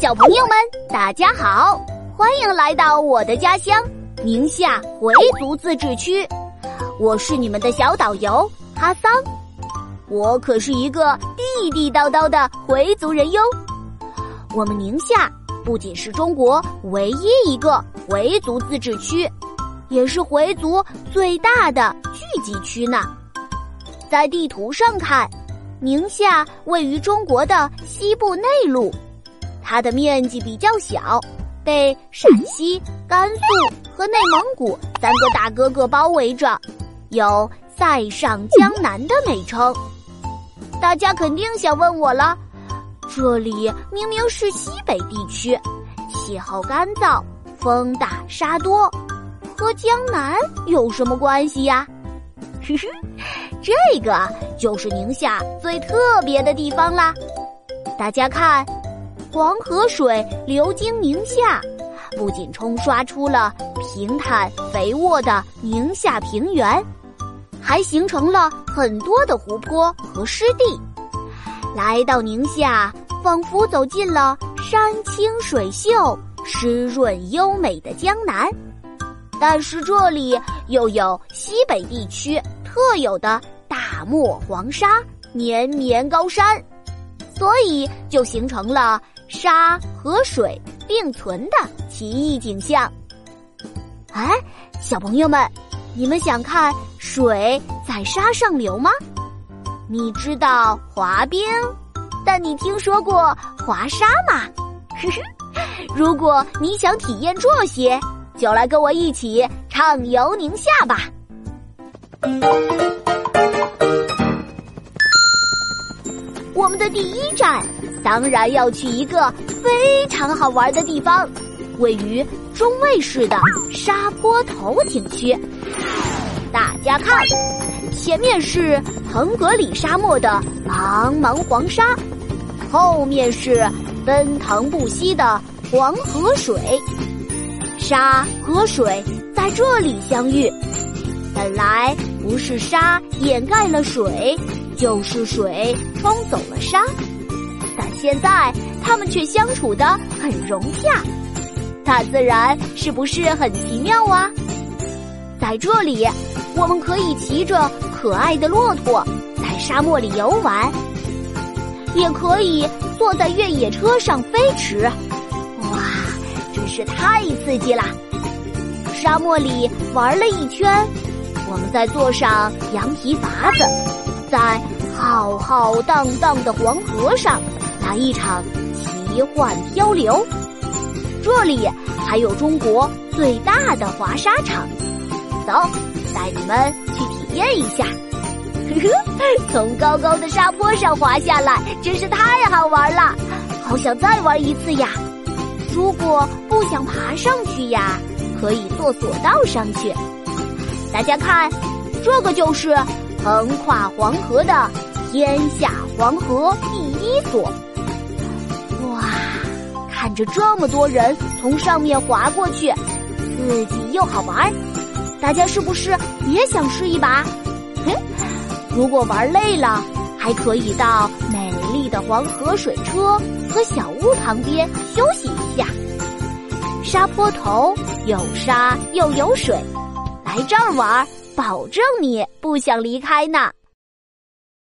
小朋友们，大家好，欢迎来到我的家乡宁夏回族自治区。我是你们的小导游哈桑，我可是一个地地道道的回族人哟。我们宁夏不仅是中国唯一一个回族自治区，也是回族最大的聚集区呢。在地图上看，宁夏位于中国的西部内陆。它的面积比较小，被陕西、甘肃和内蒙古三个大哥哥包围着，有“塞上江南”的美称。大家肯定想问我了：这里明明是西北地区，气候干燥，风大沙多，和江南有什么关系呀？呵呵，这个就是宁夏最特别的地方啦！大家看。黄河水流经宁夏，不仅冲刷出了平坦肥沃的宁夏平原，还形成了很多的湖泊和湿地。来到宁夏，仿佛走进了山清水秀、湿润优美的江南。但是这里又有西北地区特有的大漠黄沙、绵绵高山，所以就形成了。沙和水并存的奇异景象。哎，小朋友们，你们想看水在沙上流吗？你知道滑冰，但你听说过滑沙吗？呵呵，如果你想体验这些，就来跟我一起畅游宁夏吧。我们的第一站。当然要去一个非常好玩的地方，位于中卫市的沙坡头景区。大家看，前面是腾格里沙漠的茫茫黄沙，后面是奔腾不息的黄河水。沙和水在这里相遇，本来不是沙掩盖了水，就是水冲走了沙。现在他们却相处的很融洽，大自然是不是很奇妙啊？在这里，我们可以骑着可爱的骆驼在沙漠里游玩，也可以坐在越野车上飞驰。哇，真是太刺激了！沙漠里玩了一圈，我们再坐上羊皮筏子，在浩浩荡荡的黄河上。来一场奇幻漂流，这里还有中国最大的滑沙场，走，带你们去体验一下。呵呵，从高高的沙坡上滑下来，真是太好玩了，好想再玩一次呀！如果不想爬上去呀，可以坐索道上去。大家看，这个就是横跨黄河的天下黄河第一索。看着这么多人从上面滑过去，刺激又好玩，大家是不是也想试一把？哼，如果玩累了，还可以到美丽的黄河水车和小屋旁边休息一下。沙坡头有沙又有水，来这儿玩，保证你不想离开呢。